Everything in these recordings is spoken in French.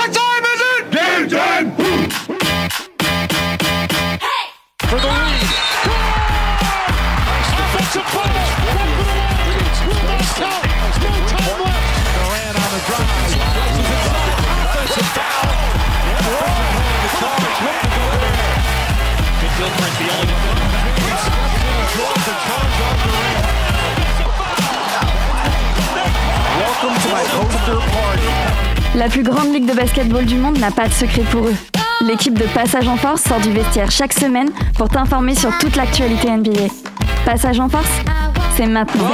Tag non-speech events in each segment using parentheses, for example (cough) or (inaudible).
What's up? Basketball du monde n'a pas de secret pour eux. L'équipe de Passage en Force sort du vestiaire chaque semaine pour t'informer sur toute l'actualité NBA. Passage en Force, c'est maintenant.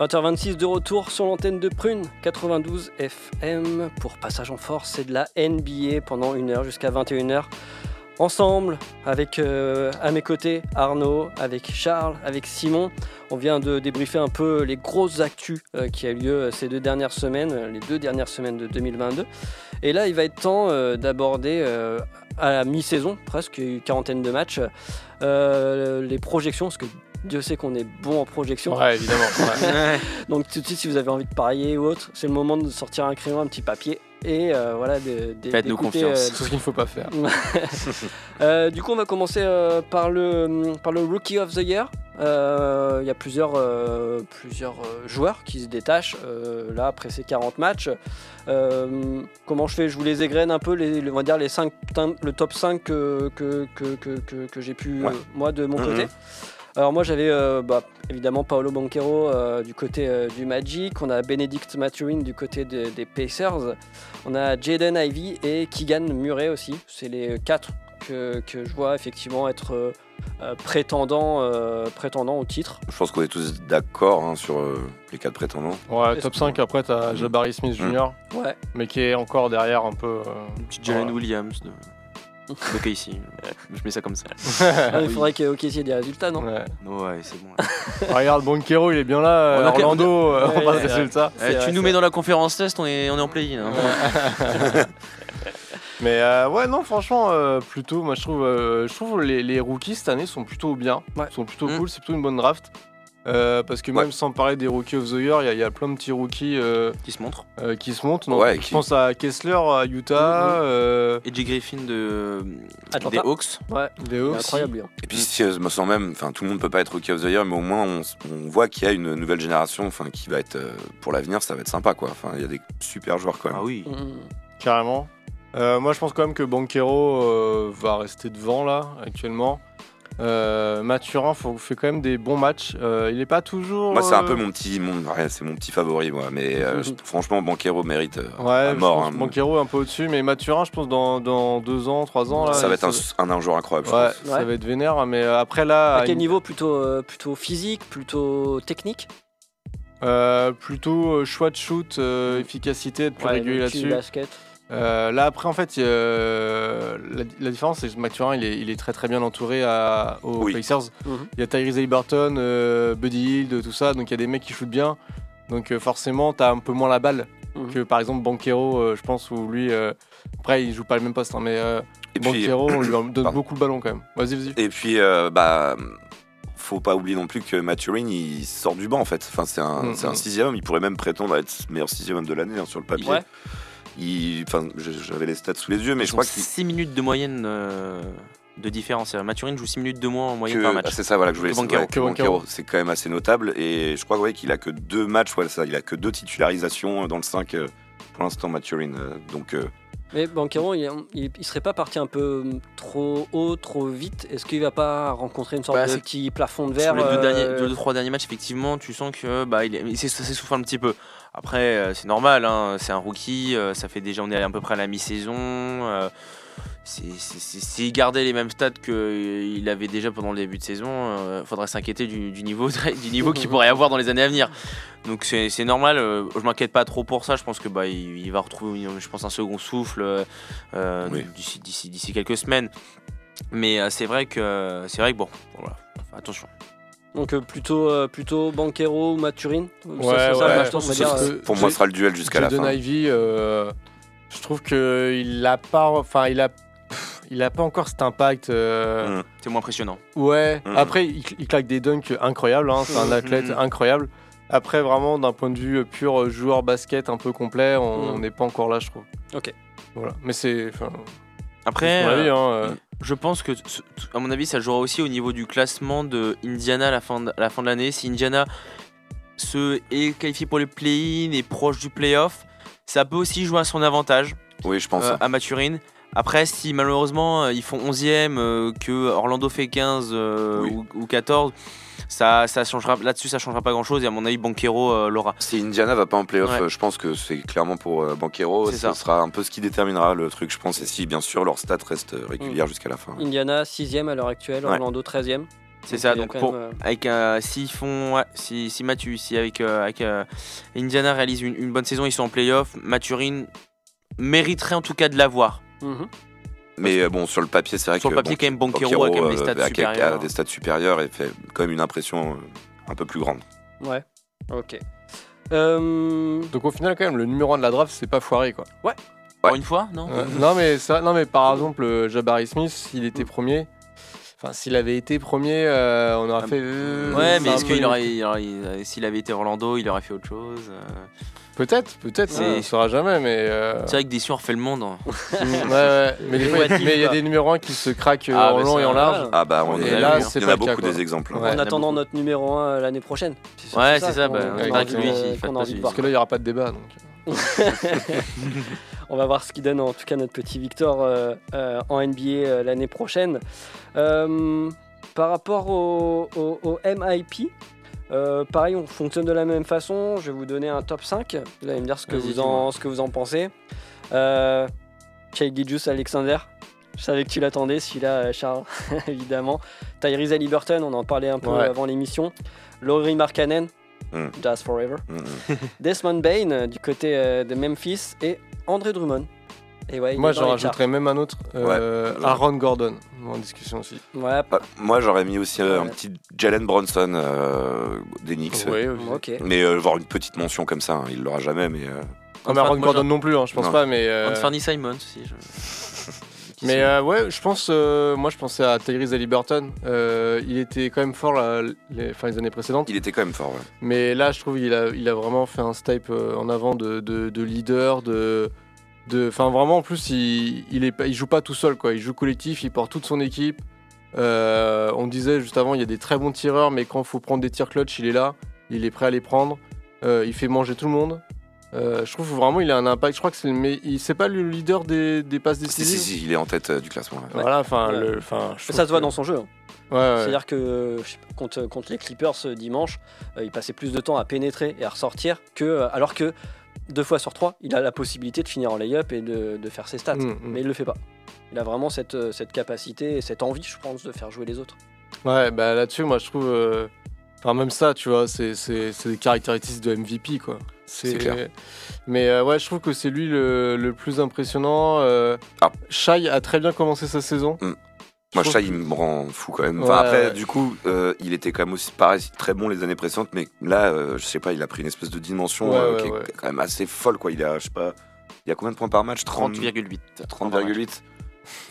20h26 de retour sur l'antenne de Prune 92 FM pour Passage en Force, c'est de la NBA pendant une heure jusqu'à 21h. Ensemble, avec euh, à mes côtés Arnaud, avec Charles, avec Simon, on vient de débriefer un peu les grosses actus euh, qui a eu lieu ces deux dernières semaines, euh, les deux dernières semaines de 2022. Et là, il va être temps euh, d'aborder euh, à la mi-saison, presque une quarantaine de matchs, euh, les projections, parce que Dieu sait qu'on est bon en projection. Ouais, évidemment. ouais. (laughs) Donc tout de suite, si vous avez envie de parier ou autre, c'est le moment de sortir un crayon, un petit papier et euh, voilà. de- de- Faites-nous confiance. C'est tout ce qu'il ne faut pas faire. (laughs) (laughs) euh, du coup, on va commencer euh, par, le, par le Rookie of the Year. Euh, Il y a plusieurs, euh, plusieurs euh, joueurs qui se détachent euh, là après ces 40 matchs. Euh, comment je fais? Je vous les égrène un peu, les, on va dire les 5, le top 5 que, que, que, que, j'ai pu, Ouais. euh, moi, de mon Mhm. côté. Alors moi j'avais euh, bah, évidemment Paolo Banquero euh, du côté euh, du Magic, on a Benedict Maturin du côté de- des Pacers, on a Jaden Ivey et Keegan Murray aussi. C'est les quatre que, que je vois effectivement être prétendants, euh, prétendants au titre. Je pense qu'on est tous d'accord hein, sur euh, les quatre prétendants. Ouais, top que- 5, après, t'as Jabari Smith Mm. Jr., Ouais. mais qui est encore derrière un peu. euh, Petit Jalen Ouais. Williams de, (laughs) de Casey. Je mets ça comme ça. Ah, (laughs) il faudrait qu'au caissier ait des résultats, non Ouais. Ouais, c'est bon. Ah, Regarde, Bonquero, il est bien là. euh, On a- Orlando, euh, Ouais, on ouais, ouais. Eh, vrai, tu nous mets dans la conférence test, on est, on est en play-in. hein. (laughs) Mais euh, ouais, non, franchement, euh, plutôt, moi je trouve, euh, je trouve les, les rookies cette année sont plutôt bien, Ouais. sont plutôt Mm. cool, c'est plutôt une bonne draft. Euh, parce que Ouais. même sans parler des rookies of the year, il y a- il y, a plein de petits rookies euh, Qui se montre. euh, qui se montent. Donc, Ouais, je pense à Kessler à Utah, euh, Et J. Griffin de, Atlanta. des Hawks. Ouais, des Hawks. incroyable. hein. Et puis sérieusement sans même, enfin tout le monde peut pas être Rookie of the Year, mais au moins on, voit qu'il y a une nouvelle génération, enfin qui va être euh, pour l'avenir, ça va être sympa quoi. Enfin il y a des super joueurs quand même. Ah oui. Mhm. Carrément. Euh, moi, je pense quand même que Banquero euh, va rester devant là actuellement. Euh, Mathurin faut, fait quand même des bons matchs. Euh, il n'est pas toujours. Moi c'est un euh, peu mon petit, mon, ouais, c'est mon petit favori moi, mais euh, je- franchement Banquero mérite. euh, Ouais, à mort. hein. Banquero est un peu au-dessus, mais Mathurin, je pense dans, dans deux ans, trois ans là. ça va être un, un, un joueur incroyable. je Ouais, pense. ça va être vénère, mais euh, après là, À quel une- niveau? Plutôt, euh, plutôt physique, plutôt technique? Euh, plutôt euh, choix de shoot, euh, efficacité, être plus Ouais, régulier là-dessus. Euh, là après en fait, a- la, la différence c'est que Mathurin il est, il est très très bien entouré à, aux Oui. Pacers. Mhm. Il y a Tyrese Haliburton, euh, Buddy Hield, tout ça, donc il y a des mecs qui shootent bien. Donc euh, forcément, t'as un peu moins la balle Mhm. que par exemple Banquero, euh, je pense, où lui, euh, après il joue pas le même poste, hein, mais euh, puis Banquero, on lui donne Pardon. beaucoup le ballon quand même. Vas-y, vas-y. et puis euh, bah faut pas oublier non plus que Maturin il sort du banc en fait. Enfin c'est un, Mm, c'est un sixième homme, il pourrait même prétendre à être meilleur sixième homme de l'année hein, sur le papier. Ouais. Il, enfin je- j'avais les stats sous les yeux, mais je crois qu'il 6 minutes de moyenne euh, de différence. Maturin joue 6 minutes de moins en moyenne que- par match. ah, c'est ça voilà que je voulais Que ouais, que Que. Banchero, c'est quand même assez notable et je crois ouais, qu'il a que deux matchs ouais, ça il a que deux titularisations dans le 5 euh, pour l'instant Maturin euh, donc euh, Mais Banquero, il, il, il serait pas parti un peu trop haut, trop vite? Est-ce qu'il va pas rencontrer une sorte Bah, de petit plafond de Sur verre les deux, derniers, deux, deux, trois derniers matchs, effectivement, tu sens que bah, il, est- il s'essouffle un petit peu. Après, euh, c'est normal, hein, c'est un rookie, euh, ça fait déjà, on est à peu près à la mi-saison. euh, S'il gardait les mêmes stats qu'il avait déjà pendant le début de saison, il faudrait s'inquiéter du, du niveau, du niveau qu'il pourrait avoir dans les années à venir. Donc c'est normal, euh, je m'inquiète pas trop pour ça, je pense que bah, il, il va retrouver je pense, un second souffle euh, euh, Oui. d'ici- quelques semaines. Mais euh, c'est vrai que c'est vrai que bon, voilà, attention. Donc euh, plutôt, euh, plutôt Banquero ou Maturin Ouais, ça, ouais, je pense dire, euh, pour moi ce sera le duel jusqu'à la fin. Euh, je trouve que il a pas, enfin il a, il a pas encore cet impact. euh, Mm. C'est moins impressionnant. Ouais. Mhm. Après, il, il claque des dunks incroyables. hein, C'est un Mhm. athlète incroyable. Après, vraiment, d'un point de vue pur joueur basket un peu complet, on Mm. n'est pas encore là, je trouve. Ok. Voilà. Mais c'est. Après, avis, euh, hein, euh. je pense que, à mon avis, ça jouera aussi au niveau du classement de Indiana à la fin de, à la fin de l'année. Si Indiana se est qualifié pour les play-in et proche du play-off, ça peut aussi jouer à son avantage. Oui, je pense. euh, à Maturine. Après, si malheureusement ils font 11ème, euh, que Orlando fait 15 euh, Oui. ou, ou 14, ça, ça changera là-dessus, ça changera pas grand-chose. Et à mon avis, Banquero euh, l'aura. Si Indiana va pas en playoff, Ouais. euh, je pense que c'est clairement pour euh, Banquero. Ce ça. sera un peu ce qui déterminera le truc, je pense. Et si, bien sûr, leur stat reste euh, régulière jusqu'à la fin. Indiana 6ème à l'heure actuelle, Ouais. Orlando 13ème. C'est ça. Donc pour, même, euh, avec un- s'ils font, ouais, si, si Mathieu, si avec, euh, avec euh, Indiana réalise une, une bonne saison, ils sont en playoff, Maturine mériterait en tout cas de l'avoir. mhm. Mais euh, bon, sur le papier, c'est vrai Sur que. le papier, quand même, Banquero a quand même des stats euh, a- a- supérieurs. a des stats supérieurs et fait quand même une impression euh, un peu plus grande. Ouais. Ok. Euh, Donc au final, quand même, le numéro 1 de la draft, c'est pas foiré, quoi. Pour une fois, non Ouais. non, mais ça, non, mais par exemple, Jabari Smith, s'il était premier. Enfin, s'il avait été premier, euh, on aurait Ah, fait. euh, Ouais, mais est-ce qu'il aurait, il aurait- il- s'il avait été Orlando, il aurait fait autre chose euh. Peut-être, peut-être, on ne saura jamais, mais. euh, C'est vrai que Dessus refait le monde. hein. (laughs) ouais, ouais. Mais il y a- des numéros 1 qui se craquent euh, Ah, en long et en large. Ah bah, on Et est là, il c'est y en pas a beaucoup des exemples. hein. Ouais. en attendant notre numéro 1 l'année prochaine. Ouais, c'est ça, bah, on. Parce que là, il n'y aura pas de débat. Donc. (laughs) On va voir ce qui donne en tout cas notre petit Victor euh, euh, en NBA euh, l'année prochaine. Euh, par rapport au, au- au MIP, euh, pareil, on fonctionne de la même façon. Je vais vous donner un top 5. Vous allez me dire ce que, vous en, ce que vous en pensez. Euh, Alexander. Je savais que tu l'attendais, celui-là, euh, Charles, (laughs) évidemment. Tyrese Halliburton, on en parlait un peu Ouais. avant l'émission. Laurie Markkanen, Mm. Jazz Forever. Mm, mm. (laughs) Desmond Bain euh, du côté euh, de Memphis et André Drummond. Et ouais, il Moi, j'en rajouterais même un autre. euh, Ouais. Aaron Gordon, en discussion aussi. Ouais, Bah, moi, j'aurais mis aussi euh, un petit Jalen Bronson euh, des Knicks. Oui, ok. Mais euh, voir une petite mention comme ça, hein, il l'aura jamais. Mais euh, Non, mais Aaron Moi, Gordon non plus, hein, je pense Non. pas, mais. euh, Anthony Simons aussi. je- (laughs) Mais euh, ouais, je pense, euh, moi je pensais à Tyrese Halliburton. Euh, il était quand même fort là, les, années précédentes. il était quand même fort. ouais. Mais là, je trouve qu'il a, il a vraiment fait un step euh, en avant de, de, de leader, de, de, enfin vraiment en plus il, il est, pas- il joue pas tout seul quoi. Il joue collectif, il porte toute son équipe. Euh, on disait juste avant, il y a des très bons tireurs, mais quand il faut prendre des tirs clutch, il est là, il est prêt à les prendre. Euh, il fait manger tout le monde. Euh, je trouve vraiment il a un impact. Je crois que c'est le, mais il c'est pas le leader des, des passes Si, décisives. si, si, il est en tête euh, du classement. là. Voilà, enfin, Ouais. Ça se voit que- dans son jeu. hein. Ouais, ouais. C'est-à-dire que je sais pas, contre, contre les Clippers dimanche, euh, il passait plus de temps à pénétrer et à ressortir que alors que deux fois sur trois, il a la possibilité de finir en lay-up et de, de faire ses stats. Mm, mm. Mais il le fait pas. Il a vraiment cette, euh, cette capacité et cette envie, je pense, de faire jouer les autres. Ouais, bah là-dessus, moi je trouve. euh, Enfin, même ça, tu vois, c'est des caractéristiques de MVP, quoi. C'est clair. Mais euh, ouais, je trouve que c'est lui le, le plus impressionnant. Euh... Ah. Shai a très bien commencé sa saison. Moi, ça, il me rend fou quand même. Ouais, Enfin, après, ouais. du coup, euh, il était quand même aussi pareil, très bon les années précédentes, mais là, euh, je sais pas, il a pris une espèce de dimension Ouais, euh, qui est quand même assez folle, quoi. Il a, je sais pas, il y a combien de points par match? 30 30,8. 30,8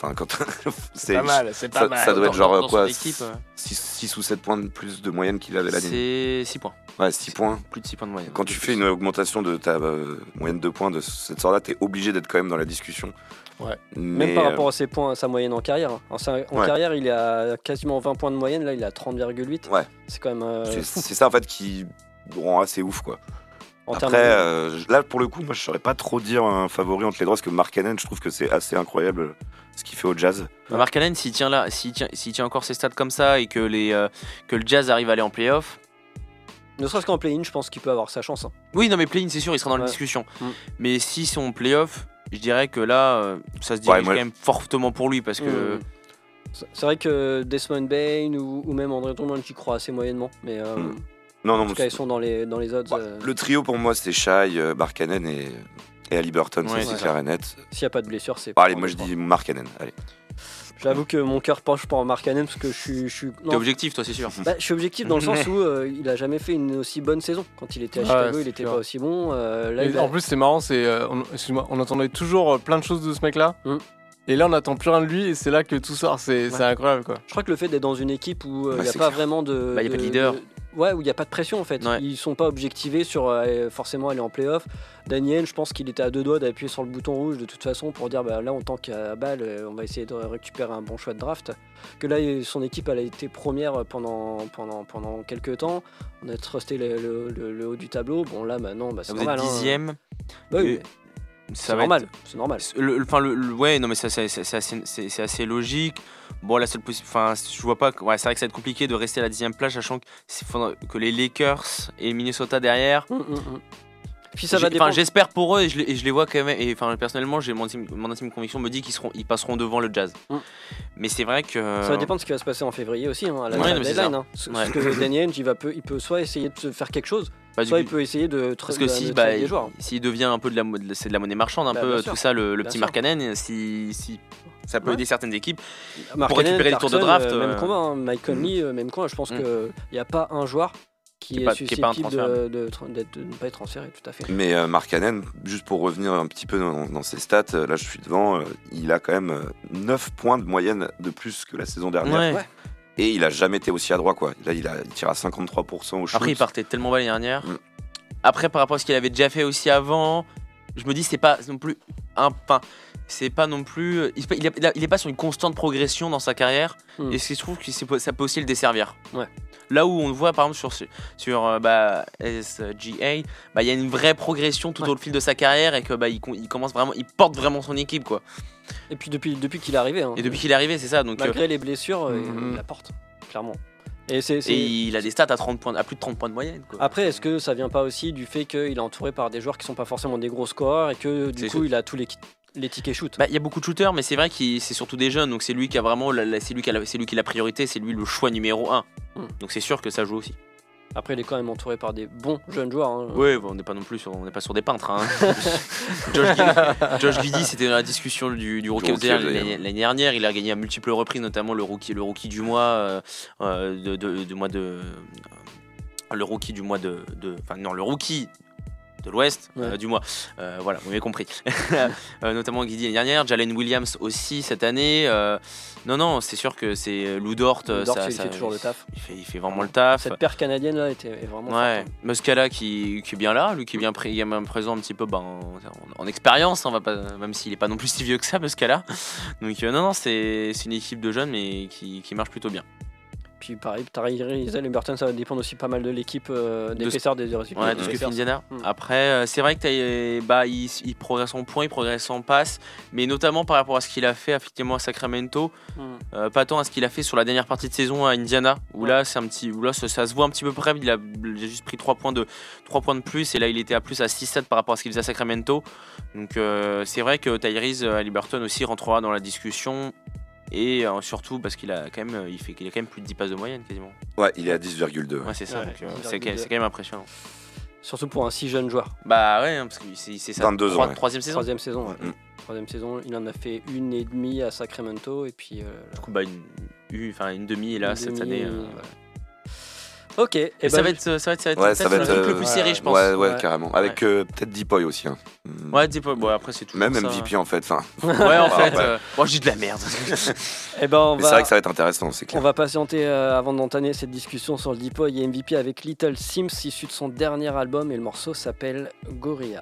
Enfin, quand (laughs) c'est c'est ça, ça doit être genre dans quoi son équipe, euh, 6, ou 7 points de plus de moyenne qu'il avait l'année. C'est 6 points. Ouais, 6 points. Plus de 6 points de moyenne. Quand tu fais une augmentation de ta euh, moyenne de points de cette sorte-là, t'es obligé d'être quand même dans la discussion. Ouais. Mais, Même par euh, rapport à ses points, sa moyenne en carrière. hein. En, sa- en Ouais. carrière, il est à quasiment 20 points de moyenne. Là, il est à 30,8. Ouais. C'est quand même. euh, c'est ça en fait qui rend assez ouf, quoi. En Après, de- euh, là pour le coup, moi je saurais pas trop dire un favori entre les deux parce que Mark Cannon, je trouve que c'est assez incroyable euh, ce qu'il fait au jazz. Bah, Mark Allen, s'il tient là, s'il tient, s'il tient encore ses stats comme ça et que les euh, que le Jazz arrive à aller en playoff. Ne serait-ce qu'en play-in, je pense qu'il peut avoir sa chance. hein. Oui, non mais play-in, c'est sûr, il sera dans la discussion. Mm. Mais si son playoff, je dirais que là, euh, ça se dirige Ouais, moi- quand même fortement pour lui parce que Mm. C'est c'est vrai que Desmond Bain ou, ou même André Drummond, j'y crois assez moyennement. Mais euh, Mm. Non, non, tout cas, ils sont dans les, dans les odds. Ouais, euh, le trio pour moi c'est Shai, euh, Mark Cannon et, et Halliburton, Ouais, ça, c'est clair et net. S'il n'y a pas de blessure, c'est. Bon, allez, moi je dis Mark Cannon. Allez. J'avoue que mon cœur penche pour Mark Cannon parce que je suis. Je suis, t'es objectif, toi, c'est sûr. bah, je suis objectif dans le sens (laughs) où euh, il a jamais fait une aussi bonne saison. Quand il était à Chicago, il était clair. pas aussi bon. euh, là, Et il a- En plus, c'est marrant, c'est, euh, on, excuse-moi, on entendait toujours plein de choses de ce mec-là. Mm. Et là, on n'attend plus rien de lui et c'est là que tout sort. C'est c'est incroyable quoi. Je crois que le fait d'être dans une équipe où il Bah, n'y a pas clair. vraiment de. Bah, y a pas de de- leader. de- Ouais, où il n'y a pas de pression en fait. Ouais. Ils sont pas objectivés sur euh, forcément aller en playoff. Daniel, je pense qu'il était à deux doigts d'appuyer sur le bouton rouge de toute façon pour dire bah, là, en tant qu'à balle, euh, on va essayer de récupérer un bon choix de draft. Que là, il- son équipe, elle a été première pendant, pendant, pendant quelques temps. On a trusté le, le- le- le haut du tableau. Bon, là, maintenant, bah, c'est Vous êtes normal. hein. dixième. Bah oui, c'est normal. être- C'est normal. Le, le- enfin, le, le- ouais, non, mais c'est assez, logique. Bon, la seule enfin, je vois pas. Ouais, c'est vrai que ça va être compliqué de rester à la dixième place, sachant que, c'est- faudra- que les Lakers et Minnesota derrière. Hum, hum, hum. Puis ça va enfin, dépendre. j'espère pour eux et je, les, et je les vois quand même. Et enfin, personnellement, j'ai mon intime, mon intime conviction me dit qu'ils seront, ils passeront devant le Jazz. Mm. Mais c'est vrai que. Ça va dépendre de ce qui va se passer en février aussi, hein, à la Ouais, deadline. hein. Ouais. ce que Daniel, il, va peu, il peut soit essayer de se faire quelque chose, bah, soit coup, il peut essayer de Parce que de- si, de bah, des joueurs. s'il devient un peu de la, mo- de- c'est de la monnaie marchande, un Bah, peu tout ça, le, petit. Markkanen, si, si ça peut Ouais. aider certaines équipes. Markkanen, récupérer les tours de draft, euh, même euh, combat, hein. Mike Conley, euh, même combat. Je pense Mm. qu'il n'y a pas un joueur qui, Qui est est, pas- qui est pas susceptible de, de, ne pas être transféré, tout à fait. Mais euh, Mark Cannon, juste pour revenir un petit peu dans, dans ses stats, là je suis devant, euh, il a quand même euh, 9 points de moyenne de plus que la saison dernière. Ouais. Ouais. Et il a jamais été aussi adroit quoi. Là il, a, il tire à 53% au shoot. Après, il partait tellement bas l'année dernière. Mm. Après, par rapport à ce qu'il avait déjà fait aussi avant, je me dis, c'est pas non plus un pain. C'est pas non plus. Il, il, a- il est pas sur une constante progression dans sa carrière. Mm. Et ce qui se trouve que ça peut aussi le desservir. Ouais. Là où on le voit, par exemple, sur, sur euh, bah, SGA, bah, il y a une vraie progression tout Ouais. au fil de sa carrière et que bah, il, il commence vraiment, il porte vraiment son équipe quoi. Et puis depuis, depuis qu'il est arrivé, hein, Et depuis qu'il est arrivé, c'est ça. Donc, euh, malgré les blessures, euh, il la porte, clairement. Et il a des stats à 30 points, à plus de 30 points de moyenne. Quoi. Après, est-ce que ça vient pas aussi du fait qu'il est entouré par des joueurs qui sont pas forcément des gros scoreurs et que du coup sûr. il a tous les, les tickets shoot Bah, il y a beaucoup de shooters, mais c'est vrai que c'est surtout des jeunes, donc c'est lui qui a vraiment, c'est lui qui a, la- c'est lui qui a la priorité, c'est lui le choix numéro 1 Hmm. Donc c'est sûr que ça joue aussi. Après, il est quand même entouré par des bons jeunes joueurs. hein. Bon, on n'est pas non plus, sur, on n'est pas sur des peintres. Hein. (laughs) Josh, Giddey, c'était dans la discussion du, du Rookie l'année dernière. Il a gagné à multiples reprises, notamment le rookie, le rookie du mois, euh, euh, de, mois de, euh, le rookie du mois de, de- enfin non, le rookie de l'Ouest euh, du mois. Euh, voilà, vous m'avez compris. (laughs) Euh, notamment Guidi l'année dernière, Jalen Williams aussi cette année. Euh, non, non, c'est sûr que c'est Lou Dort. euh, Dort, ça- il ça- fait toujours le taf. Il fait, il fait vraiment le taf. Cette paire canadienne là était vraiment Ouais, hein. Muscala qui, qui est bien là, lui qui est bien, pré- bien présent un petit peu ben, en, en expérience, on va pas, même s'il est pas non plus si vieux que ça, Muscala. Donc non, non, c'est c'est une équipe de jeunes mais qui, qui marche plutôt bien. Puis pareil, Tyrese Liberton, ça va dépendre aussi pas mal de l'équipe, euh, d'épaisseur des résultats. Ouais, des ce que. Indiana. Mm. Après, euh, c'est vrai que euh, bah, il, il progresse en points, il progresse en passes, mais notamment par rapport à ce qu'il a fait effectivement à Sacramento, Mm. euh, pas tant à ce qu'il a fait sur la dernière partie de saison à Indiana, où Ouais. là, c'est un petit, où là, ça, ça se voit un petit peu près. Il a, il a juste pris 3 points de 3 points de plus, et là, il était à plus à 6-7 par rapport à ce qu'il faisait à Sacramento. Donc, c'est vrai que Tyrese Liberton aussi rentrera dans la discussion. Et euh, surtout parce qu'il a quand même, euh, il fait qu'il a quand même plus de 10 passes de moyenne quasiment. Ouais, il est à 10,2. Ouais, c'est ça. Ouais, donc, euh, 10,2. c'est quand c'est quand même impressionnant. Surtout pour un si jeune joueur. Bah ouais, hein, parce que c'est c'est sa 22 ans, troi- ouais. troisième saison. Troisième saison. ouais. Mm. Troisième saison, il en a fait une et demie à Sacramento et puis. euh, Du coup, bah, une, une- enfin, une demi là une cette demi, année. euh, voilà. Ok, et Et ça, ben, va être, ça va être, ça va être, Ouais, peut-être ça va le truc le plus serré, je pense. Ouais, ouais, Ouais. carrément. Avec euh, peut-être Deepoy aussi. hein. Ouais, pas. Bon, après, c'est toujours Même. MVP en fait. Enfin, (laughs) Ouais, en fait. ouais. euh, Moi, j'ai de la merde. (laughs) eh ben, on va- c'est vrai que ça va être intéressant, c'est On clair. va patienter euh, avant d'entamer cette discussion sur le Deepoy et MVP avec Little Sims issu de son dernier album et le morceau s'appelle Gorilla.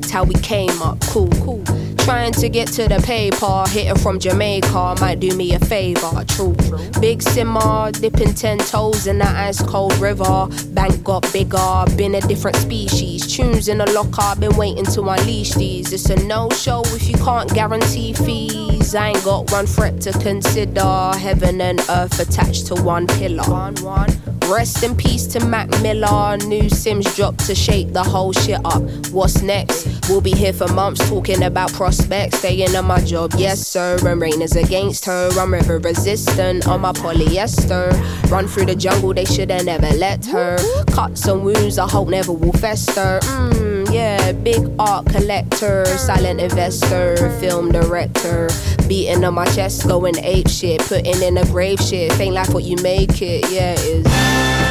how we came up. Cool, cool. Trying to get to the paper, hitting from Jamaica might do me a favor. True. Big simmer, dipping ten toes in that ice cold river. Bank got bigger, been a different species. Tunes in the locker, been waiting to unleash these. It's a no show if you can't guarantee fees. I ain't got one threat to consider. Heaven and earth attached to one pillar. One, one. Rest in peace to Mac Miller. New Sims dropped to shake the whole shit up. What's next? We'll be here for months talking about prospects. Staying on my job, yes sir. And rain is against her. I'm river resistant on my polyester. Run through the jungle, they shoulda never let her. Cuts and wounds, I hope never will fester. Mmm, yeah, big art collector, silent investor, film director. Beating on my chest, going ape shit, putting in a grave shit. Ain't life what you make it, yeah, it is.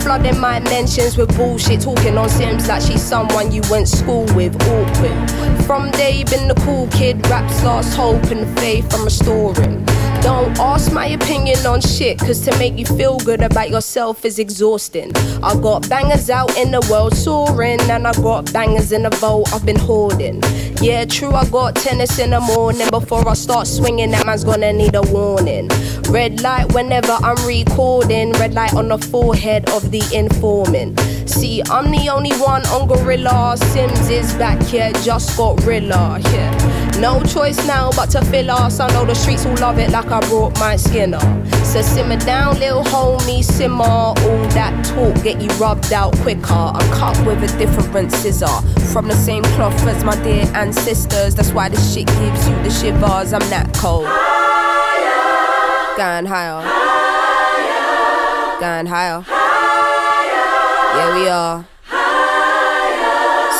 flooding my mentions with bullshit. Talking on Sims like she's someone you went school with. Awkward. From day, been the cool kid. Raps lost hope and faith I'm restoring. Don't ask my opinion on shit, cause to make you feel good about yourself is exhausting. I got bangers out in the world soaring, and I got bangers in the vault I've been hoarding. Yeah, true, I got tennis in the morning. Before I start swinging, that man's gonna need a warning. Red light whenever I'm recording, red light on the forehead of the informant. See, I'm the only one on Gorilla. Sims is back, yeah, just got Rilla, yeah. No choice now but to fill us. I know the streets will love it like I brought my skinner. So simmer down, little homie, simmer. All that talk get you rubbed out quicker. I'm cut with a different scissor. From the same cloth as my dear ancestors. That's why this shit gives you the shivers. I'm that cold. Higher. Going higher. Going higher. Yeah, we are.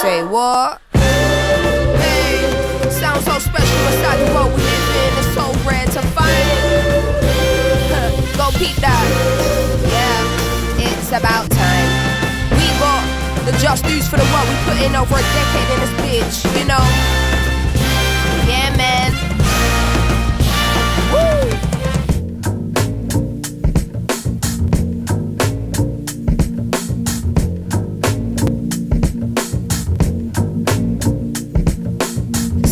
Say what? Hey, sounds so special inside the world we live in. It's so rare to find it. (laughs) Go peep that. Yeah, it's about time. We got the just dues for the work we put in over a decade in this bitch, you know?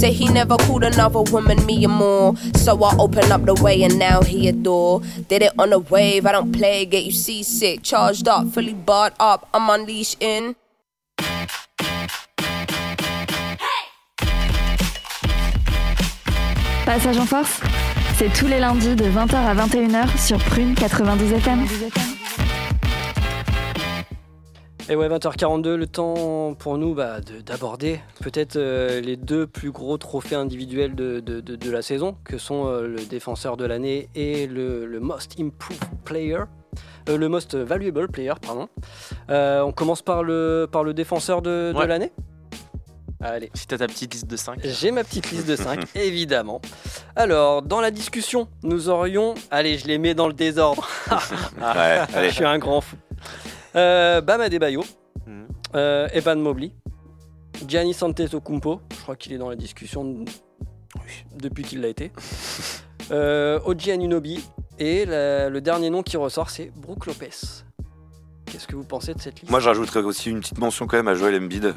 Say he never called another woman me and more. So I open up the way and now he adore. Did it on a wave, I don't play, get you seasick. Charged up, fully barred up, I'm unleashed in. Passage en force, c'est tous les lundis de 20h à 21h sur Prune 92 FM. Et ouais, 20h42, le temps pour nous bah, de- d'aborder peut-être euh, les deux plus gros trophées individuels de, de- de- de la saison, que sont euh, le défenseur de l'année et le, le Most Improved Player. Euh, le Most Valuable Player, pardon. On commence par le, par le défenseur de, l'année Allez. Si t'as ta petite liste de 5. J'ai ma petite liste de (laughs) 5, évidemment. Alors, dans la discussion, nous aurions. Allez, je les mets dans le désordre. Ouais, (laughs) Je suis un grand fou. Euh, Bam Adebayo, Mhm. euh, Evan Mobley, Gianni Antetokounmpo, je crois qu'il est dans la discussion depuis qu'il l'a été. (laughs) Euh, Oji Anunobi et la- le dernier nom qui ressort c'est Brook Lopez. Qu'est-ce que vous pensez de cette liste? Moi, je rajouterais aussi une petite mention quand même à Joel Embiid.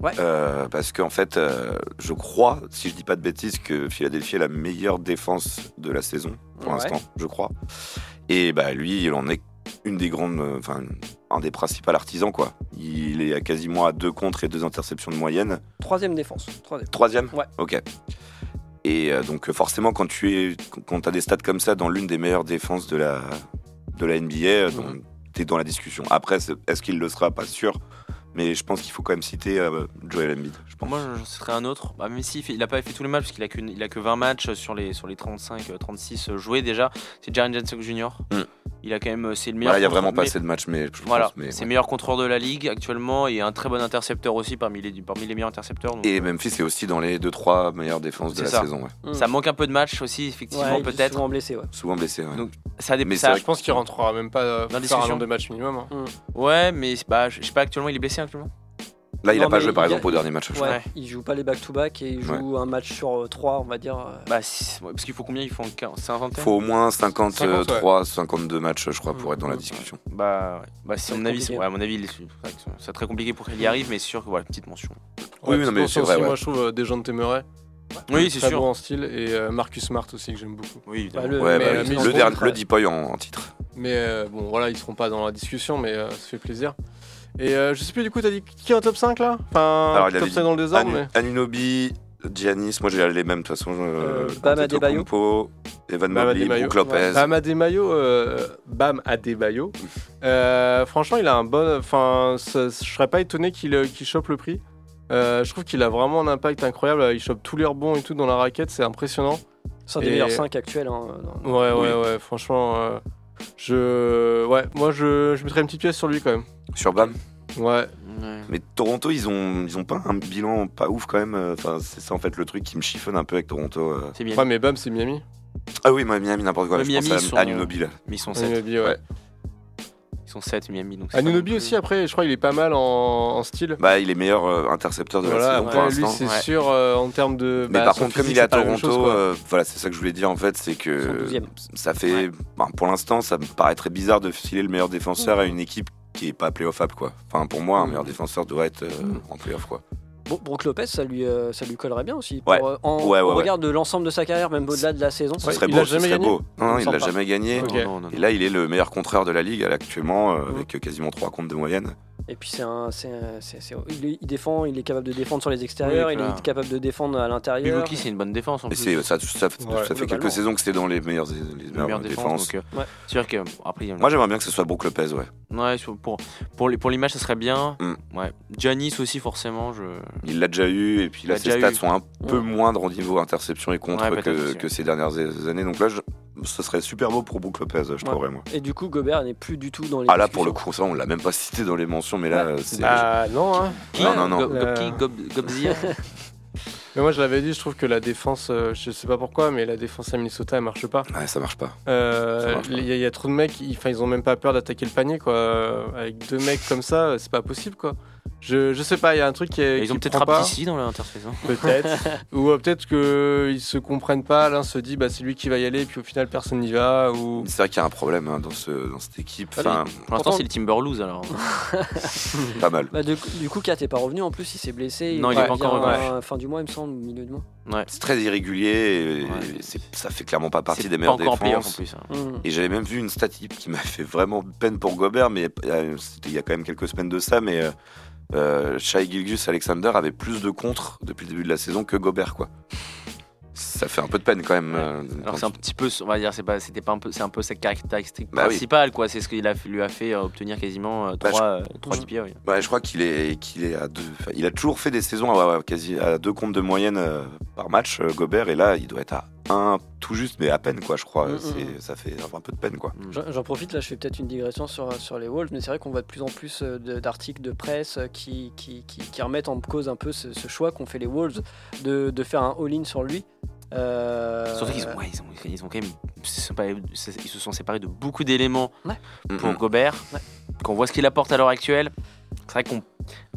Ouais. Euh, parce qu'en fait, euh, je crois, si je dis pas de bêtises, que Philadelphie est la meilleure défense de la saison pour Ouais. l'instant, je crois. Et bah lui, il en est une des grandes, euh, enfin un des principaux artisans quoi. Il est à quasiment à deux contre et deux interceptions de moyenne. Troisième défense. Troisième. Troisième. Ouais. Ok. Et euh, donc euh, forcément, quand tu es, quand tu as des stats comme ça dans l'une des meilleures défenses de la de la NBA, Mhm. donc, t'es dans la discussion. Après, est-ce qu'il le sera? Pas sûr. Mais je pense qu'il faut quand même citer Joel Embiid. Je Pour moi, je citerai un autre. Bah, même s'il fait- il a pas fait tous les matchs, parce qu'il a que, il a que 20 matchs sur les, sur les 35, euh, 36 joués déjà. C'est Jaren Jackson Jr. Mm. Il a quand même, euh, c'est le meilleur. Voilà, il y a vraiment pas mais- assez de matchs, mais je Voilà, pense, mais, c'est ouais. le meilleur contrôleur de la ligue actuellement et un très bon intercepteur aussi parmi les, parmi les meilleurs intercepteurs. donc, Et euh, Memphis est aussi dans les 2-3 meilleures défenses de la ça. saison. ouais. Ça manque un peu de matchs aussi, effectivement, il est peut-être. souvent blessé, ouais. Souvent blessé. ouais. Donc, Ça dépend. Ça- Je pense qu'il rentrera même pas euh, Dans faire un discussion. nombre de matchs minimum. hein. Ouais, mais bah, je je sais pas, actuellement, il est blessé actuellement. Là, il Non, a pas joué par a- exemple au dernier match. je Ouais, crois. il joue pas les back-to-back et il joue un match sur euh, trois, on va dire. euh, Bah, ouais, parce qu'il faut combien Il faut en 40, c'est un Il vingtaine faut au moins 53, 50, 52 matchs, je crois, pour être dans la discussion. Bah, ouais. bah si, à C'est mon avis, ouais, à mon avis, c'est très compliqué pour qu'il y arrive, mais c'est sûr que voilà, petite mention. Oui, Ouais, non, mais c'est vrai, ouais. Moi, je trouve euh, Dejounte Murray. Oui, c'est sûr. bon en style. Et euh, Marcus Smart aussi, que j'aime beaucoup. Oui, bah, le- Ouais, bah, euh, oui, mais le, ils dernier, sont- le Depoy en, en titre. Mais euh, bon, voilà, ils seront pas dans la discussion, mais euh, ça fait plaisir. Et euh, je sais plus, du coup, t'as dit qui en top 5 là? Enfin, Alors, il top avait 5 dit dans le désordre, Anu- mais. Anunobi, Giannis, moi j'ai les mêmes de toute façon. Euh, Bam Adebayo. Antetokounmpo, Evan Bam Mobley, Adebayo. Brook Lopez. Bam Adebayo, euh, Bam Adebayo. Euh, franchement, il a un bon. Enfin, ça- je serais pas étonné qu'il euh, qu'il chope le prix. Euh, je trouve qu'il a vraiment un impact incroyable. Il chope tous les rebonds et tout dans la raquette, c'est impressionnant. C'est un des Et- meilleurs 5 actuels. hein, dans- Ouais, Oui. ouais, ouais. Franchement, euh, je, ouais, moi je, je mettrais une petite pièce sur lui quand même. Sur Bam. Ouais. Mais Toronto, ils ont, ils ont pas un bilan pas ouf quand même. Enfin, c'est ça en fait le truc qui me chiffonne un peu avec Toronto. euh. C'est bien. Ouais, mais Bam, c'est Miami. Ah oui, moi, Miami, n'importe quoi. Ouais, je Miami, pense sont- à Anunobi là. Mais ils sont 7. Anunobi, ouais. Ils sont 7 Miami. Donc Anunobi plus- aussi, après, je crois qu'il est pas mal en, en style. Bah, il est meilleur euh, intercepteur de Voilà, la saison pour l'instant. c'est Ouais. sûr euh, en termes de. Mais bah, par contre, comme il est à Toronto, chose, euh, voilà, c'est ça que je voulais dire en fait, c'est que ça fait, bah, pour l'instant, ça me paraîtrait bizarre de filer le meilleur défenseur à une équipe qui est pas playoffable quoi. Enfin, pour moi, un meilleur défenseur doit être euh, en playoff quoi. Bon, Brook Lopez, ça lui, euh, ça lui collerait bien aussi. Ouais. Pour, euh, en, Ouais, ouais, au ouais. regard de l'ensemble de sa carrière, même au-delà de la saison. Ce serait il beau, a ce jamais serait gagné beau. Non, Il il l'a jamais gagné. Ok. Non, non, non, Et là, il est le meilleur contreur de la ligue actuellement, euh, avec euh, quasiment 3 comptes de moyenne. Et puis c'est un, c'est un- c'est- c'est- il, est- il défend, il est capable de défendre sur les extérieurs, Oui, il est capable de défendre à l'intérieur. Milwaukee, c'est une bonne défense en Et plus. c'est ça, ça, ça fait quelques saisons que c'est dans les meilleures, les défenses. défense. Donc, euh, Ouais. c'est sûr que après, il Moi, j'aimerais bien que ce soit Brook Lopez, ouais. ouais, pour pour l'image, ça serait bien. Mm. Ouais. Giannis aussi forcément. Je. Il l'a déjà eu, et puis là, ses stats eu. sont un peu Ouais. moindres au niveau interception et contre Ouais, que, ces dernières années. Donc là, je- ce serait super beau pour Brook Lopez, je trouverais, moi. Et du coup, Gobert n'est plus du tout dans les. Ah là, pour le coup, ça, on l'a même pas cité dans les mentions, mais là, Ouais. c'est. Bah, non, hein. Qui Non, non, non. Gob- Euh, Gobzia (laughs) Mais moi, je l'avais dit, je trouve que la défense, euh, je sais pas pourquoi, mais la défense à Minnesota, elle marche pas. Ouais, ça marche pas. Euh, Ça marche pas. Il y, a- il y a trop de mecs, ils, enfin, ils ont même pas peur d'attaquer le panier, quoi. Avec deux mecs comme ça, c'est pas possible, quoi. Je, je sais pas, il y a un truc qui est. Ils ont peut-être pas, Raptissi dans l'intersaison. Peut-être. (laughs) ou euh, peut-être qu'ils se comprennent pas, l'un se dit, bah, c'est lui qui va y aller, puis au final, personne n'y va. Ou... C'est vrai qu'il y a un problème hein, dans, ce, dans cette équipe. Enfin, Pour l'instant, c'est les Timberwolves alors. (laughs) pas mal. Bah, du, coup- du coup, Kat est pas revenu en plus, il s'est blessé. Non, il est pas encore revenu. à Fin du mois, il me semble, milieu de mois. Ouais. C'est très irrégulier et, Ouais. et c'est- ça fait clairement pas partie des meilleures en en défenses. plus. hein. Hmm. Et j'avais même vu une statistique qui m'a fait vraiment peine pour Gobert, mais euh, c'était il y a quand même quelques semaines de ça, mais euh, Shai Gilgus Alexander avait plus de contres depuis le début de la saison que Gobert, quoi. Ça fait un peu de peine quand même. euh, Alors quand c'est un petit peu, on va dire, c'est pas, c'était pas un peu, c'est un peu sa caractéristique Bah oui. principale quoi. C'est ce qu'il a, lui a fait euh, obtenir quasiment euh, Bah, trois, euh, trois Mhm. GPA. oui. Ouais, je crois qu'il est, qu'il est à deux. il a toujours fait des saisons à, quasi à deux comptes de moyenne par match, Gobert, et là, il doit être à un tout juste, mais à peine, quoi, je crois. Mm, C'est- mm. Ça fait un peu de peine, quoi. J'en profite, là je fais peut-être une digression sur, sur les Wolves, mais c'est vrai qu'on voit de plus en plus euh, d'articles de presse euh, qui, qui, qui, qui remettent en cause un peu ce, ce choix qu'ont fait les Wolves de, de faire un all-in sur lui. Euh, Surtout qu'ils ont, ouais, ils ont, ils ont quand même, ils se sont pas- ils se sont séparés de beaucoup d'éléments pour. Gobert. Ouais. Qu'on voit ce qu'il apporte à l'heure actuelle. C'est vrai qu'on,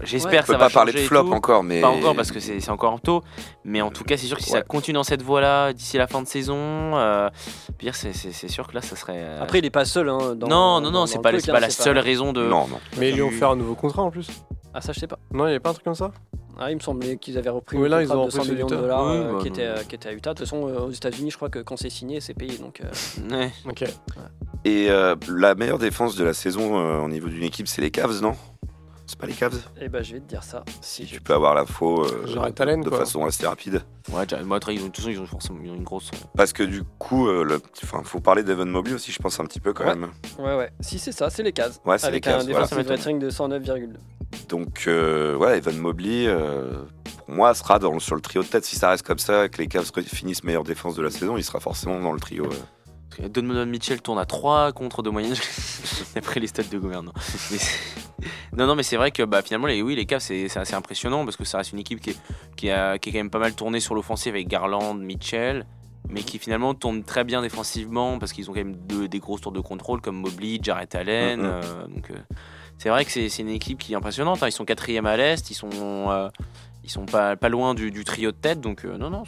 j'espère Ouais. On que ça peut va pas parler de flop tout. encore, mais. Pas encore parce que c'est encore tôt, mais en tout cas c'est sûr que si ça continue dans cette voie-là d'ici la fin de saison, euh, pire c'est sûr que là ça serait. euh, Après, il est pas seul. Hein, dans, non non non, c'est pas, hein, pas la seule raison de. Non, non. Mais ils lui ont fait un nouveau contrat en plus. Ah, ça je sais pas. Non, il y avait pas un truc comme ça Ah, il me semblait qu'ils avaient repris Oui, là, ils ont de 200 repris millions de dollars euh, Oui, qui, bah, était, qui était à Utah. De toute façon, euh, aux États-Unis, je crois que quand c'est signé, c'est payé. Donc, euh, (laughs) Ouais. Ok. Et euh, la meilleure défense de la saison euh, au niveau d'une équipe, c'est les Cavs, non? C'est pas les Cavs eh ben, je vais te dire ça. Si. Tu peux avoir l'info euh, Jared de quoi. façon assez rapide. Ouais, déjà, moi, après, ils ont, de toute façon, ils ont forcément ils ont une grosse. Parce que du coup, euh, le... enfin, faut parler d'Evan Mobley aussi, je pense un petit peu quand Ouais. même. Ouais, ouais. Si c'est ça, c'est les cases. Ouais, c'est Avec les Cavs, un voilà. rating de 109,2. Donc, euh, ouais, Evan Mobley, euh, pour moi, sera dans, sur le trio de tête. Si ça reste comme ça, que les Cavs finissent meilleure défense de la saison, il sera forcément dans le trio. euh. Donovan Mitchell tourne à 3 contre de moyenne. (laughs) Après les stats de gouvernement. Mais c'est- non, non, mais c'est vrai que bah, finalement, les, oui, les Cavs, c'est assez impressionnant parce que ça reste une équipe qui est, qui, a- qui est quand même pas mal tournée sur l'offensive avec Garland, Mitchell, mais qui finalement tourne très bien défensivement parce qu'ils ont quand même deux- des grosses tours de contrôle comme Mobley, Jarrett Allen. Mhm. euh, donc, euh, c'est vrai que c'est c'est une équipe qui est impressionnante. hein. Ils sont quatrième à l'Est, ils sont. euh, ils sont pas, pas loin du, du trio de tête, donc euh, non, non,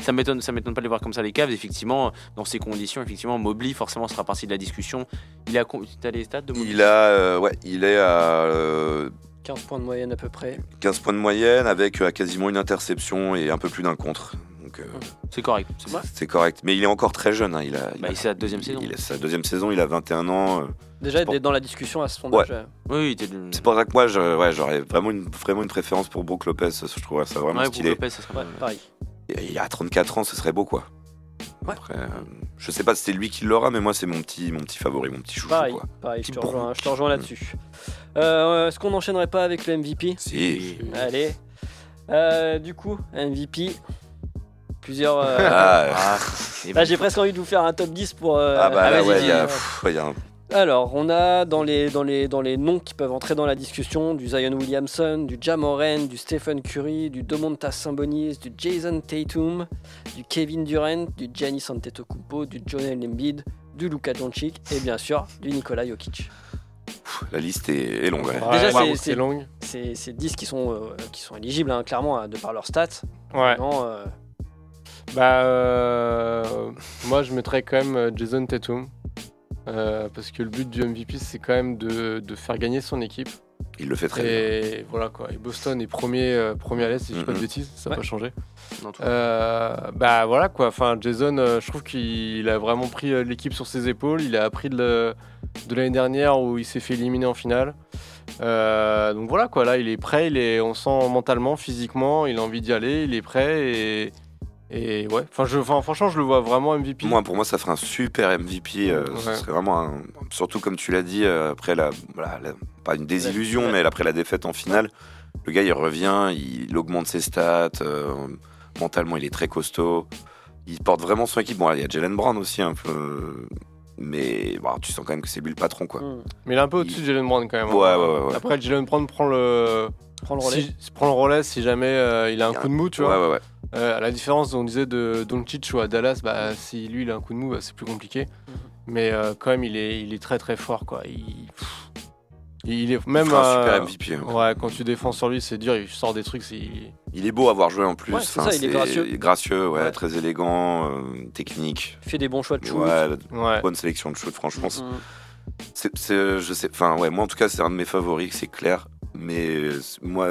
ça m'étonne, ça m'étonne pas de les voir comme ça les Cavs. Effectivement, dans ces conditions, effectivement, Mobley forcément sera partie de la discussion. Il a, t'as les stats de Mobley Il a, euh, ouais, il est à euh, 15 points de moyenne à peu près. 15 points de moyenne avec euh, quasiment une interception et un peu plus d'un contre. Donc euh, C'est correct. C'est correct. Mais il est encore très jeune. hein. Il a, il Bah, a- la deuxième il- saison. Il a sa deuxième saison. Il a 21 ans. euh. Déjà, d'être dans la discussion à ce sondage. euh, Oui. C'est pour ça que moi, je- ouais, j'aurais vraiment une, vraiment une préférence pour Brook Lopez. Je trouverais ça vraiment Ouais, stylé. Lopez, ça serait Ouais, pareil. Il a 34 ans, ce serait beau, quoi. Ouais. Après, euh, je sais pas si c'est lui qui l'aura, mais moi, c'est mon petit, mon petit favori, mon petit chouchou, Pareil, quoi. pareil je, te rejoins, je te rejoins là-dessus. Euh, Est-ce qu'on n'enchaînerait pas avec le MVP Si. Allez. Euh, du coup, MVP. Plusieurs. euh, (laughs) Ah, Ah, Là, j'ai presque envie de vous faire un top 10 pour. euh, ah bah ah, là, ouais, il y a, dis. pff, ouais, il y a un- Alors, on a dans les, dans, les, dans les noms qui peuvent entrer dans la discussion du Zion Williamson, du Jamoran, du Stephen Curry, du Domantas Sabonis, du Jason Tatum, du Kevin Durant, du Giannis Antetokounmpo, du Joel Embiid, du Luka Doncic et bien sûr du Nikola Jokic. la liste est, est longue. ouais. Ouais, Déjà, ouais, c'est- longue. C'est c'est 10 qui sont, euh, qui sont éligibles, hein, clairement, hein, de par leurs stats. Ouais. Euh, Bah, euh, moi, je mettrais quand même euh, Jason Tatum. Euh, parce que le but du MVP, c'est quand même de, de faire gagner son équipe. Il le fait très bien. Et voilà quoi. Et Boston est premier, euh, premier à l'Est, si je dis pas de bêtises, ça n'a Ouais. pas changé. Non, Euh, bah voilà quoi. Enfin, Jason, euh, je trouve qu'il a vraiment pris euh, l'équipe sur ses épaules. Il a appris de, le- de l'année dernière où il s'est fait éliminer en finale. Euh, donc voilà quoi. Là, il est prêt. Il est, on sent mentalement, physiquement, il a envie d'y aller. Il est prêt et, et ouais. Enfin, je, enfin, franchement, je le vois vraiment MVP. Moi, pour moi, ça ferait un super MVP. euh, serait vraiment un- Surtout, comme tu l'as dit, euh, après la, Pas une désillusion, Ouais. mais après la défaite en finale, le gars, il revient, il, augmente ses stats. euh, mentalement, il est très costaud. Il porte vraiment son équipe. Bon, il y a Jalen Brown aussi, un peu. Mais bon, tu sens quand même que c'est lui le patron, quoi. hmm, Mais il est un peu au-dessus de Jalen Brown quand même. Ouais, hein. ouais, ouais, ouais. Après, Jalen Brown prend le, prends le relais. si- prend le relais si jamais euh, il a un Il coup de mou, tu ouais, vois. ouais, ouais. Euh, à la différence, on disait de Doncic ou à Dallas, bah, si lui il a un coup de mou, bah, c'est plus compliqué. Mhm. Mais euh, quand même, il est, il est très très fort, quoi. Il, pff, il est même Il fera un euh, super MVP. hein. Ouais, quand tu défends sur lui, c'est dur. Il sort des trucs. c'est- Il est beau à avoir joué en plus. Ouais, c'est Enfin, ça, il est gracieux. gracieux, ouais, Ouais. très élégant, euh, technique. Il fait des bons choix de shoot. Ouais, Ouais. bonne sélection de shoot, franchement. Hmm. C'est, c'est- je sais, enfin ouais, moi en tout cas c'est un de mes favoris, c'est clair. Mais euh, moi,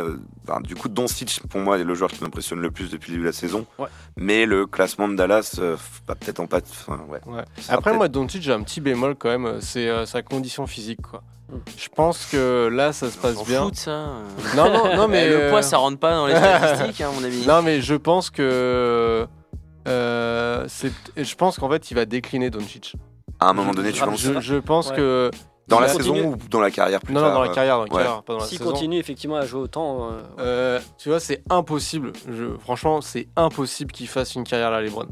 du coup, Doncic pour moi est le joueur qui m'impressionne le plus depuis le début de la saison. Ouais. Mais le classement de Dallas, euh, peut-être en pas. Enfin ouais. Ouais. Après, moi, Doncic, j'ai un petit bémol quand même. C'est euh, sa condition physique, quoi. Mhm. Je pense que là, ça se passe bien. fout ça. Non, non, non, (laughs) mais Eh, le poids, ça rentre pas dans les (laughs) statistiques, hein, mon avis. Non, mais je pense que. euh, c'est- je pense qu'en fait, il va décliner Doncic. à un moment donné, tu penses Je, je pense Ouais. que. Dans la il saison ou dans la carrière plus Non, non, tard dans la euh, carrière, dans la ouais. carrière, pas dans la S'il saison. continue effectivement à jouer autant, euh, Euh, tu vois, c'est impossible. Je, franchement, c'est impossible qu'il fasse une carrière là, LeBron.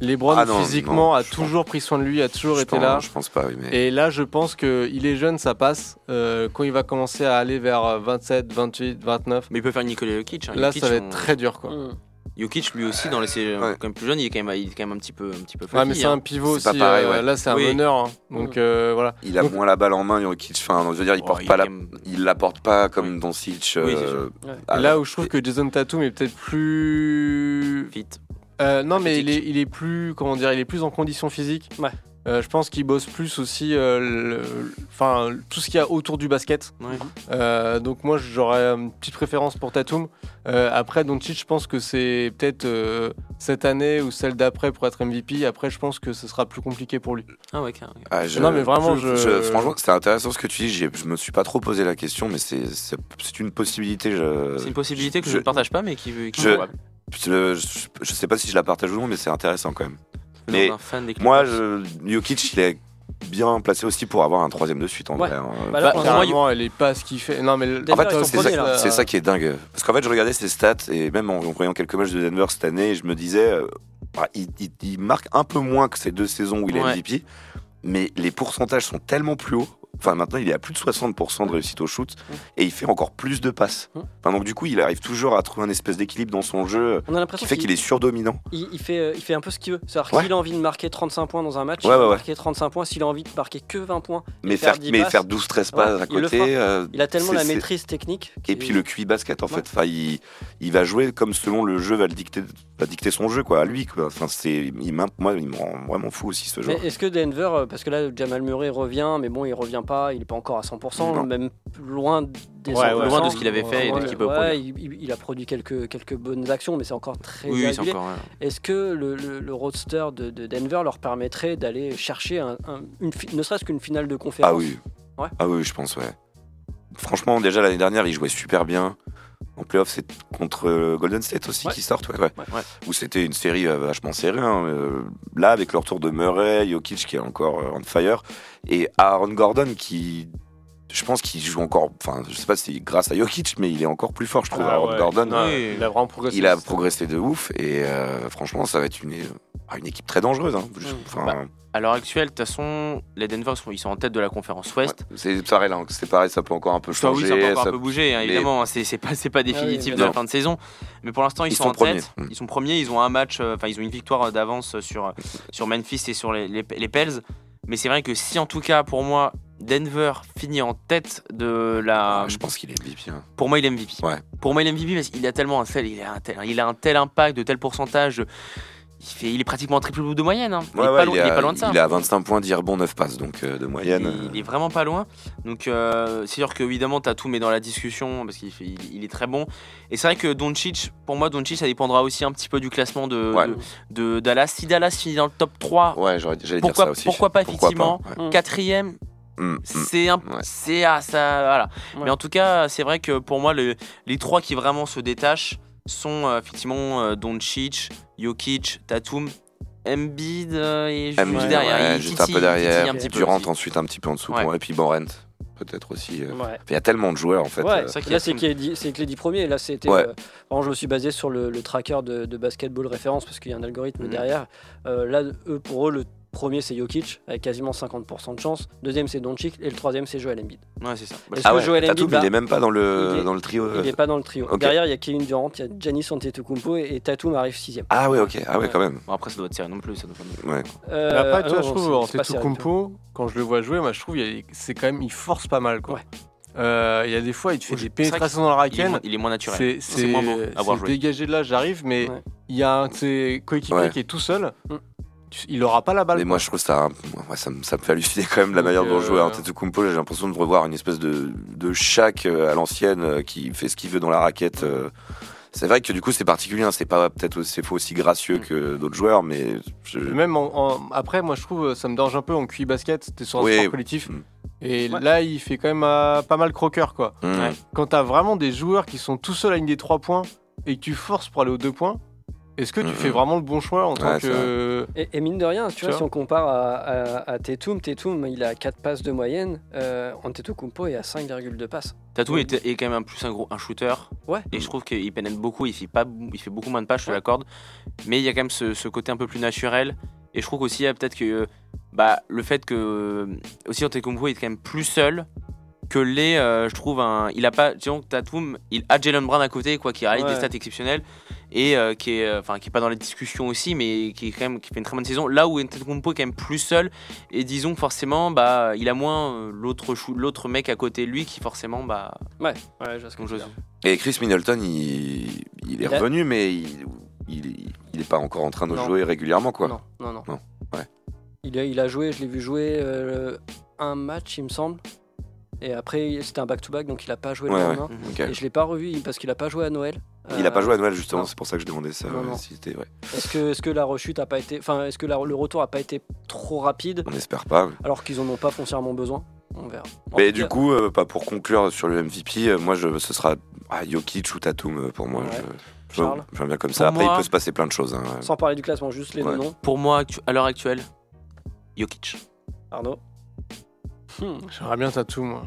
LeBron, Ah non, physiquement, non, a toujours pris soin de lui, a toujours je été pense, là. Je pense pas, oui, mais Et là, je pense qu'il est jeune, ça passe. Euh, quand il va commencer à aller vers 27, 28, 29, Mais il peut faire Nikola Jokic. hein. là, Jokic, ça va être on- très dur, quoi. hmm. Jokic, lui aussi, dans les saisons Ouais. quand même plus jeune, il est quand même, il est quand même un petit peu, un petit peu Ouais, mais c'est hein. un pivot C'est aussi. pareil, euh, ouais. Là, c'est un Oui. meneur. hein. Donc, euh, voilà. il a Donc- moins la balle en main, Jokic. Enfin, je veux dire, il Oh, porte il pas la, quand même- il la porte pas comme Oui. Doncic. Oui, c'est euh, sûr. Ouais. ah, là où je trouve que Jason Tatum est peut-être plus. Fit. Euh, non, mais il est, il est plus, comment dire, il est plus en condition physique. Ouais. Euh, je pense qu'il bosse plus aussi, euh, le- tout ce qu'il y a autour du basket. Ouais. Euh, donc moi j'aurais une petite préférence pour Tatum. Euh, après Doncic, je pense que c'est peut-être euh, cette année ou celle d'après pour être MVP. Après je pense que ce sera plus compliqué pour lui. Ah ouais, carrément. Ah, je- Non, mais vraiment, je- franchement, c'est intéressant ce que tu dis. Je me suis pas trop posé la question, mais c'est une possibilité. Je, C'est une possibilité que je ne partage pas, mais qui, qui je- est probable. je, je, je sais pas si je la partage ou non, mais c'est intéressant quand même. Mais fan des Moi, je, Jokic, il est bien placé aussi pour avoir un troisième de suite en Ouais. vrai. hein. Bah là, Bah, elle est pas ce qu'il fait. Non, mais Denver, En fait, c'est ça, là. c'est ça qui est dingue. Parce qu'en fait, je regardais ses stats et même en voyant quelques matchs de Denver cette année, je me disais, euh, ah, il, il- il marque un peu moins que ces deux saisons où il est Ouais. MVP, mais les pourcentages sont tellement plus hauts. Enfin, maintenant, il est à plus de 60% de réussite au shoot et il fait encore plus de passes. Mm. Enfin, donc, du coup, il arrive toujours à trouver un espèce d'équilibre dans son jeu On a qui fait qu'il est surdominant. il, il fait, euh, il fait un peu ce qu'il veut. C'est-à-dire Ouais. qu'il a envie de marquer 35 points dans un match, Ouais, il va marquer 35 points. S'il a envie de marquer que 20 points, Mais faire faire, 10 mais faire 12-13 Ouais, passes à il côté. euh, il a tellement la maîtrise technique. Et puis le QI basket en fait, enfin, il, il va jouer comme selon le jeu va le dicter, va dicter son jeu quoi, à lui quoi. Enfin c'est, il moi il me rend vraiment fou aussi ce joueur. est-ce que Denver, euh, parce que là Jamal Murray revient, mais bon il revient pas, il est pas encore à 100%, Non. même loin des Ouais, ouais. 100%. Loin de ce qu'il avait fait et de ce qu'il peut produire. il, il- a produit quelques, quelques bonnes actions, mais c'est encore très Oui. Est-ce que le, le- le roadster de, de Denver leur permettrait d'aller chercher un- un- une, ne serait-ce qu'une finale de conférence? Ah oui, Ouais. ah oui, je pense ouais. Franchement déjà l'année dernière il jouait super bien. En playoff c'est contre Golden State aussi Ouais. qui sortent ouais, ouais. Ouais. Ouais. Où c'était une série euh, vachement serrée. hein. Euh, là avec le retour de Murray, Jokic qui est encore euh, on fire et Aaron Gordon qui je pense qu'il joue encore, enfin, je sais pas si c'est grâce à Jokic, mais il est encore plus fort, je trouve. Ah Aaron ouais. Gordon, il a vraiment progressé. il a progressé de ouf et euh, franchement ça va être une, ah, une équipe très dangereuse. hein. Mm. enfin, Bah, À l'heure actuelle, de toute façon, les Denver sont, ils sont en tête de la conférence Ouest. ouais, c'est pareil, là, c'est pareil, ça peut encore un peu Ça, changer. oui, ça peut encore ça- un peu bouger, hein, mais- évidemment. hein, C'est pas, pas définitif mais de la fin de saison. Mais pour l'instant, ils, Ils sont, sont en premiers. tête. Ils sont premiers. Ils ont un match, euh, enfin, ils ont une victoire d'avance sur, sur Memphis et sur les, les, les Pels. Mais c'est vrai que si, en tout cas, pour moi, Denver finit en tête de la. Ah, je pense qu'il est MVP. hein. Pour moi, il est MVP. Ouais. Pour moi, il est MVP parce qu'il a tellement un tel, il a un tel, il a un tel impact, de tel pourcentage. Il, fait, il est pratiquement triple double de moyenne. hein. Il, est ouais, pas loin, il est à- pas loin de ça. Il est à 25 points, 10 rebonds, 9 passes, donc euh, de moyenne. Il, il est vraiment pas loin. Donc euh, c'est sûr que évidemment Tatum est dans la discussion parce qu'il fait- il, il est très bon. Et c'est vrai que Doncic, pour moi Doncic ça dépendra aussi un petit peu du classement de, Ouais. de, de Dallas. Si Dallas finit dans le top 3, Ouais, j'aurais- j'allais dire pourquoi, ça aussi. pourquoi pas Pourquoi effectivement. Mm. Quatrième, Mm, mm. c'est un, Ouais. c'est ah, ça voilà. Ouais. Mais en tout cas c'est vrai que pour moi le- les trois qui vraiment se détachent sont euh, effectivement euh, Doncic, Jokic, Tatum. Embiid euh, et juste Embiid, derrière, ouais, il juste titille, un peu derrière, un petit peu Durant aussi. ensuite un petit peu en dessous. Ouais. Et puis Borent, peut-être aussi. euh. Ouais. Il y a tellement de joueurs en fait. Ouais, euh, ça là est c'est que les dix- c'est que les 10 premiers. Là c'était. Ouais. euh, je me suis basé sur le, le tracker de, de basketball référence parce qu'il y a un algorithme Mhm. derrière. Euh, là, eux, pour eux, le premier c'est Jokic avec quasiment 50% de chance. Deuxième c'est Doncic et le troisième c'est Joel Embiid. Ouais, c'est ça. Bah, Est-ce Ah que ouais, Joel Embiid il est même pas dans le, Il est- dans le trio. Il euh. n'est pas dans le trio. Ok. Derrière, il y a Kevin Durant, il y a Giannis Antetokounmpo et, et Tatum arrive sixième. Ah ouais, ok. Ah ouais, Ouais. quand même. Bon, après, ça doit être serré non plus. Ça doit pas... Ouais. Euh, Mais après, tu vois, non, je trouve, quand je le vois jouer, moi, je trouve, c'est quand même, il force pas mal, quoi. Ouais. Euh, Il y a des fois, il te fait Oui, des pénétrations dans Il raquette. moins, il est moins naturel. C'est moins beau à voir c'est jouer. dégagé de là, j'arrive, mais Ouais. il y a un de ses coéquipiers Ouais. qui est tout seul. Mm. Il aura pas la balle. Mais quoi. moi, je trouve ça, ça, me, ça me fait halluciner quand même la manière dont euh, jouer. Antetokounmpo, j'ai l'impression de revoir une espèce de, de Shaq euh, à l'ancienne euh, qui fait ce qu'il veut dans la raquette. euh. C'est vrai que du coup, c'est particulier. hein, C'est pas peut-être c'est pas aussi gracieux que d'autres joueurs, mais je- Même en, en- après, moi, je trouve, ça me dérange un peu en QI basket. T'es sur un Oui. sport collectif. Mm. Et Ouais. là, il fait quand même euh, pas mal croqueur, quoi. Ouais. Quand t'as vraiment des joueurs qui sont tout seuls à une des trois points et que tu forces pour aller aux deux points, est-ce que tu Mhm. fais vraiment le bon choix en tant Ouais, que. Et, et mine de rien, tu, Tu vois, vois si on compare à, à, à Tatum, Tatum, il a 4 passes de moyenne. Euh, Antetokounmpo est à 5,2 passes. Tatum est, est quand même un plus un gros un shooter. Ouais. Et je trouve qu'il pénètre beaucoup. Il fait, pas, il fait beaucoup moins de pas, je te Ouais. l'accorde. Mais il y a quand même ce, ce côté un peu plus naturel. Et je trouve qu'aussi, il y a peut-être que bah, le fait que. euh, Aussi, Antetokounmpo est quand même plus seul que les. euh, je trouve un. Il a pas. Disons que Tatum, il a Jalen Brown à côté, quoi, qui réalise Ouais. des stats exceptionnelles. Et euh, qui est. euh, Enfin, qui est pas dans les discussions aussi, mais qui, est quand même, qui fait une très bonne saison. Là où Antetokounmpo est quand même plus seul. Et disons que forcément, bah, il a moins euh, l'autre chou- l'autre mec à côté de lui qui, forcément, bah. Ouais, ouais, je vois ce que je- veux dire. Et Chris Middleton, il, il est Il a- revenu, mais il, il, il est pas encore en train de Non. jouer régulièrement, quoi. Non, non, non. Non, ouais. Il, a, il a joué, je l'ai vu jouer euh, un match, il me semble. Et après, c'était un back-to-back, donc il a pas joué le Ouais, lendemain. Et je l'ai pas revu parce qu'il a pas joué à Noël. Il a pas Euh, joué à Noël justement, c'est pour ça que je demandais ça. Si c'était- ouais. Est-ce que, est que la rechute a pas été, enfin, est-ce que la- le retour a pas été trop rapide On n'espère pas. alors qu'ils en ont pas foncièrement besoin? On verra. En Mais du cas, coup, euh, pas pour conclure sur le MVP, euh, moi je, ce sera ah, Jokic ou Tatum pour moi. Ouais. Je, Charles? vois bien comme ça. Pour Après, moi- il peut se passer plein de choses. hein. sans parler du classement, juste les Ouais. deux noms. Pour moi, à l'heure actuelle, Jokic. Arnaud? J'aimerais bien Tatou, moi.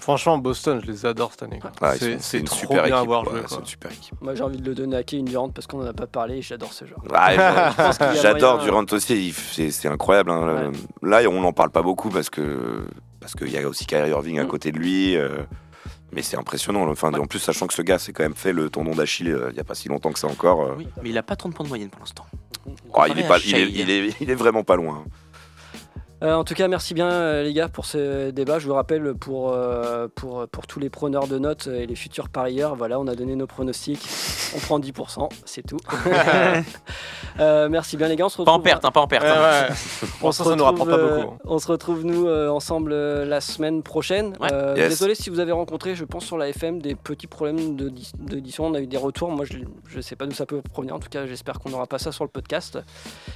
Franchement, Boston, je les adore cette année. quoi. Ouais, ils c'est sont- c'est une trop super bien à équipe. voir ouais, jouer. c'est quoi. une super équipe. Moi j'ai envie de le donner à Kevin Durant parce qu'on en a pas parlé et j'adore ce joueur. Ouais, Je (laughs) pense qu'il y a J'adore moyen- Durant aussi, il- c'est c'est incroyable. hein. Là, on n'en parle pas beaucoup parce que parce qu'il y a aussi Kyrie Irving à Mm. côté de lui. euh, mais c'est impressionnant. Enfin, En plus, sachant que ce gars s'est quand même fait le tendon d'Achille euh, il n'y a pas si longtemps que ça encore. euh. Oui, mais il a pas 30 points de moyenne pour l'instant. Oh, il, est pas, il, est, Shai. il, est, il est vraiment pas loin. Euh, en tout cas, merci bien euh, les gars pour ce débat. Je vous rappelle pour, euh, pour, pour tous les preneurs de notes et les futurs parieurs, voilà, on a donné nos pronostics. On prend 10%, c'est tout. (laughs) (laughs) Euh, merci bien les gars. On se retrouve, Pas en perte, hein, pas en perte. Hein. ouais. (laughs) on se ça, ça nous rapporte pas retrouve, euh, beaucoup. On se retrouve nous euh, ensemble euh, la semaine prochaine. Ouais. Euh, Yes. Désolé si vous avez rencontré, je pense sur la FM, des petits problèmes d'édition. On a eu des retours. Moi, je ne sais pas d'où ça peut provenir. En tout cas, j'espère qu'on n'aura pas ça sur le podcast.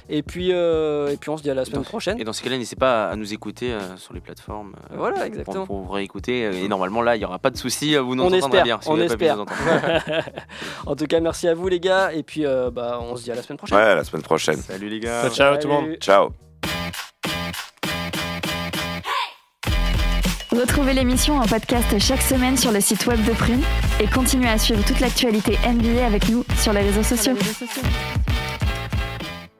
Et puis, euh, et puis on se dit à la semaine Donc, prochaine. Et dans ce cas-là, n'hésitez pas à nous écouter euh, sur les plateformes. euh, Voilà, pour- exactement. Pour, vous réécouter. euh, Et normalement, là, il n'y aura pas de souci. Vous nous On entendrez espère, bien. si on vous avez pas pu espère. (laughs) (laughs) en tout cas, merci à vous les gars. Et puis, euh, bah, on se dit à la semaine prochaine. Ouais, à la semaine prochaine. Salut les gars. Ciao, ciao tout le monde. Salut. Ciao. Retrouvez l'émission en podcast chaque semaine sur le site web de Prune et continuez à suivre toute l'actualité NBA avec nous sur les réseaux sociaux. Sur les réseaux sociaux.